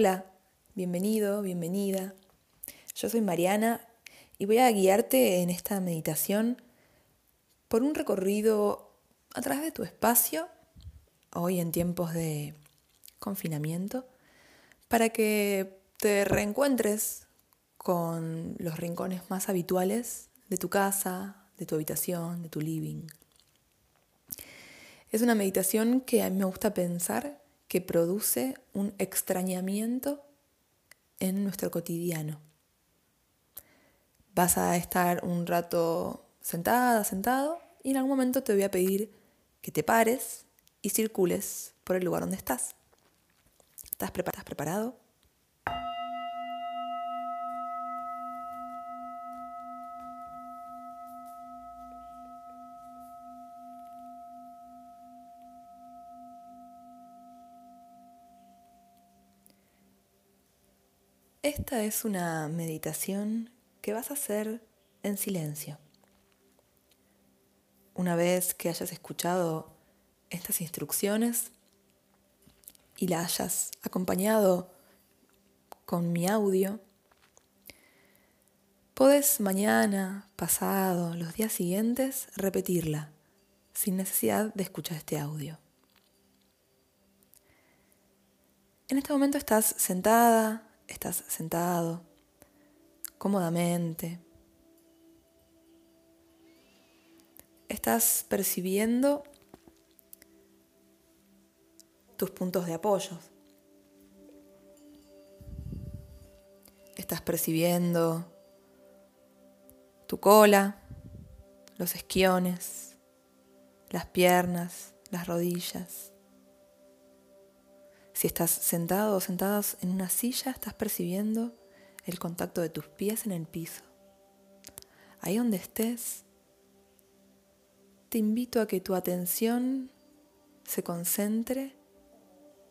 Hola, bienvenido, bienvenida. Yo soy Mariana y voy a guiarte en esta meditación por un recorrido a través de tu espacio, hoy en tiempos de confinamiento, para que te reencuentres con los rincones más habituales de tu casa, de tu habitación, de tu living. Es una meditación que a mí me gusta pensar que produce un extrañamiento en nuestro cotidiano. Vas a estar un rato sentada, sentado, y en algún momento te voy a pedir que te pares y circules por el lugar donde estás. ¿Estás, preparado? Esta es una meditación que vas a hacer en silencio. Una vez que hayas escuchado estas instrucciones y la hayas acompañado con mi audio, puedes mañana, pasado, los días siguientes repetirla sin necesidad de escuchar este audio. En este momento estás sentada, estás sentado cómodamente. Estás percibiendo tus puntos de apoyo. Estás percibiendo tu cola, los esquiones, las piernas, las rodillas. Si estás sentado o sentadas en una silla, estás percibiendo el contacto de tus pies en el piso. Ahí donde estés, te invito a que tu atención se concentre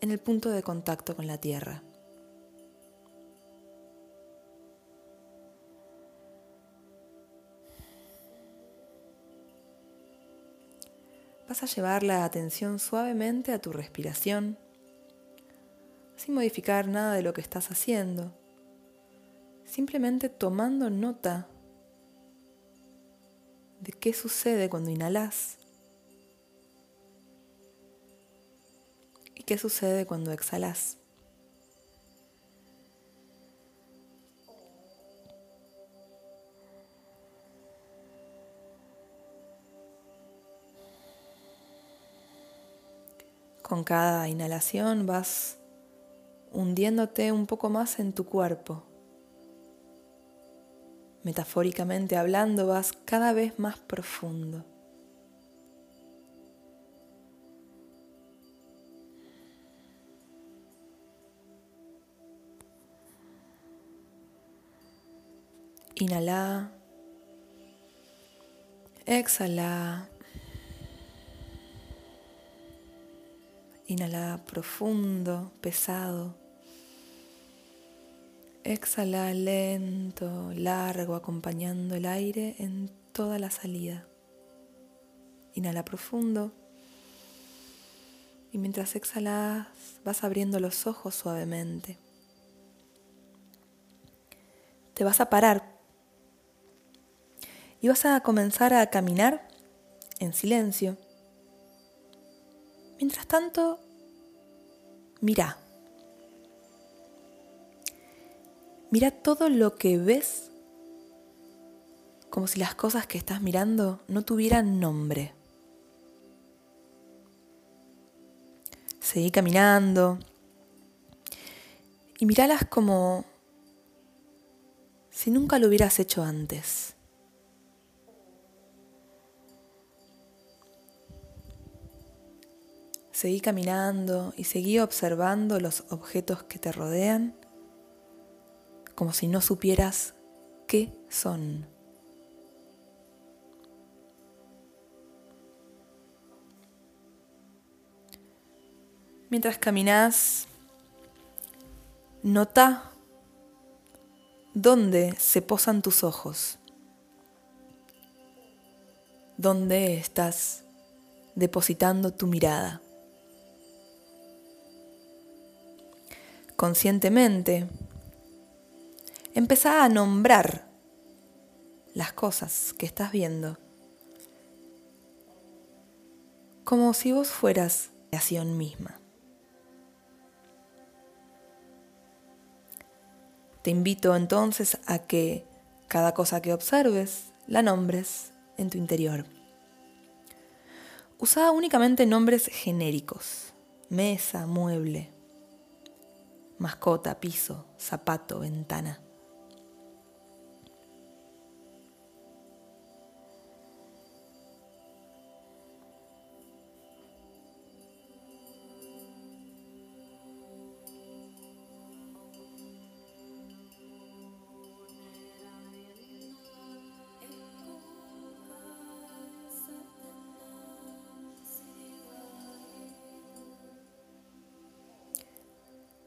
en el punto de contacto con la tierra. Vas a llevar la atención suavemente a tu respiración sin modificar nada de lo que estás haciendo, simplemente tomando nota de qué sucede cuando inhalas y qué sucede cuando exhalas. Con cada inhalación vas hundiéndote un poco más en tu cuerpo. Metafóricamente hablando, vas cada vez más profundo. Inhala. Exhala. Inhala profundo, pesado. Exhala lento, largo, acompañando el aire en toda la salida. Inhala profundo. Y mientras exhalas, vas abriendo los ojos suavemente. Te vas a parar y vas a comenzar a caminar en silencio. Mientras tanto, mira. Mira todo lo que ves como si las cosas que estás mirando no tuvieran nombre. Seguí caminando y miralas como si nunca lo hubieras hecho antes. Seguí caminando y seguí observando los objetos que te rodean como si no supieras qué son. Mientras caminas, nota dónde se posan tus ojos, dónde estás depositando tu mirada. conscientemente, empezá a nombrar las cosas que estás viendo como si vos fueras creación misma. Te invito entonces a que cada cosa que observes la nombres en tu interior. Usa únicamente nombres genéricos, mesa, mueble, mascota, piso, zapato, ventana.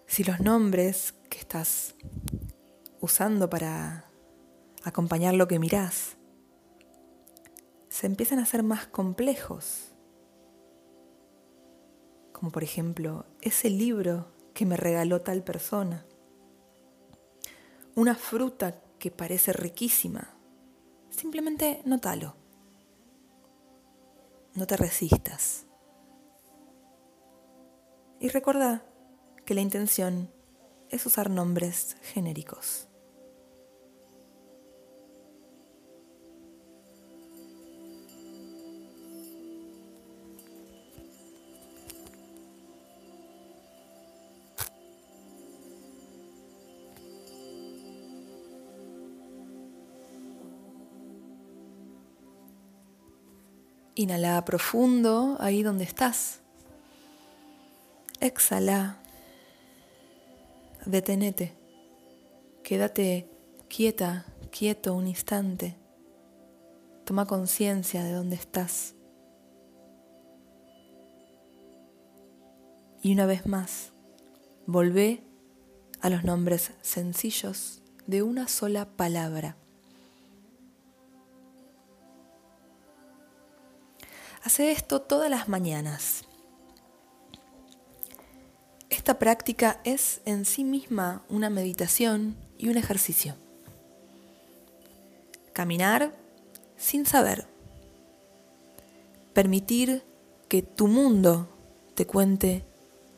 Si los nombres que estás usando para acompañar lo que mirás se empiezan a hacer más complejos, como por ejemplo ese libro que me regaló tal persona, una fruta que parece riquísima, simplemente notalo, no te resistas. Y recuerda que la intención es usar nombres genéricos. Inhala profundo ahí donde estás. Exhala detenete, quédate quieta, quieto un instante, toma conciencia de dónde estás. Y una vez más, volvé a los nombres sencillos de una sola palabra. Hace esto todas las mañanas. Esta práctica es en sí misma una meditación y un ejercicio. Caminar sin saber. Permitir que tu mundo te cuente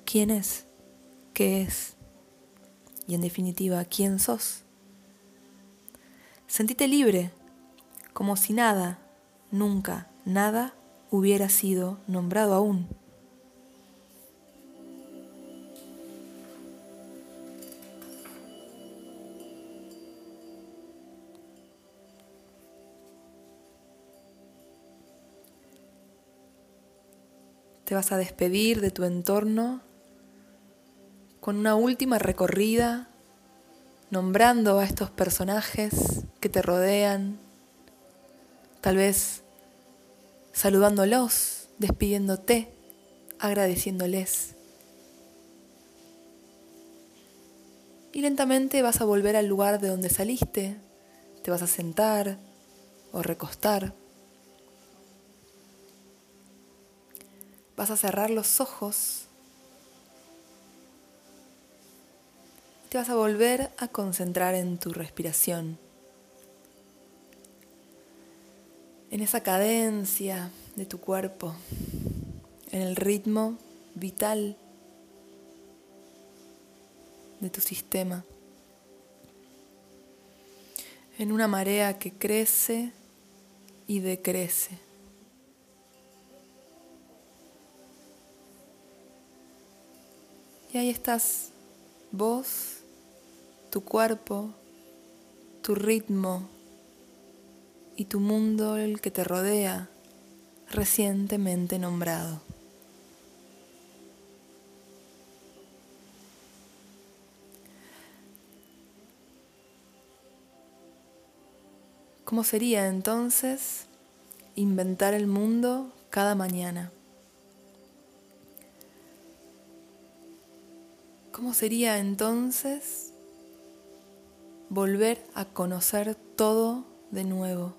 quién es, qué es y en definitiva quién sos. Sentite libre, como si nada, nunca, nada hubiera sido nombrado aún. Te vas a despedir de tu entorno con una última recorrida, nombrando a estos personajes que te rodean, tal vez saludándolos, despidiéndote, agradeciéndoles. Y lentamente vas a volver al lugar de donde saliste, te vas a sentar o recostar. Vas a cerrar los ojos. Te vas a volver a concentrar en tu respiración. En esa cadencia de tu cuerpo. En el ritmo vital de tu sistema. En una marea que crece y decrece. Y ahí estás vos, tu cuerpo, tu ritmo y tu mundo, el que te rodea, recientemente nombrado. ¿Cómo sería entonces inventar el mundo cada mañana? ¿Cómo sería entonces volver a conocer todo de nuevo?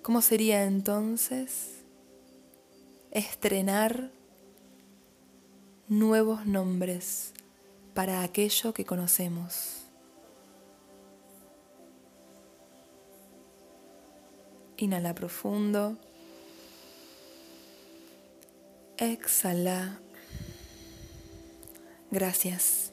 ¿Cómo sería entonces estrenar nuevos nombres para aquello que conocemos. Inhala profundo. Exhala. Gracias.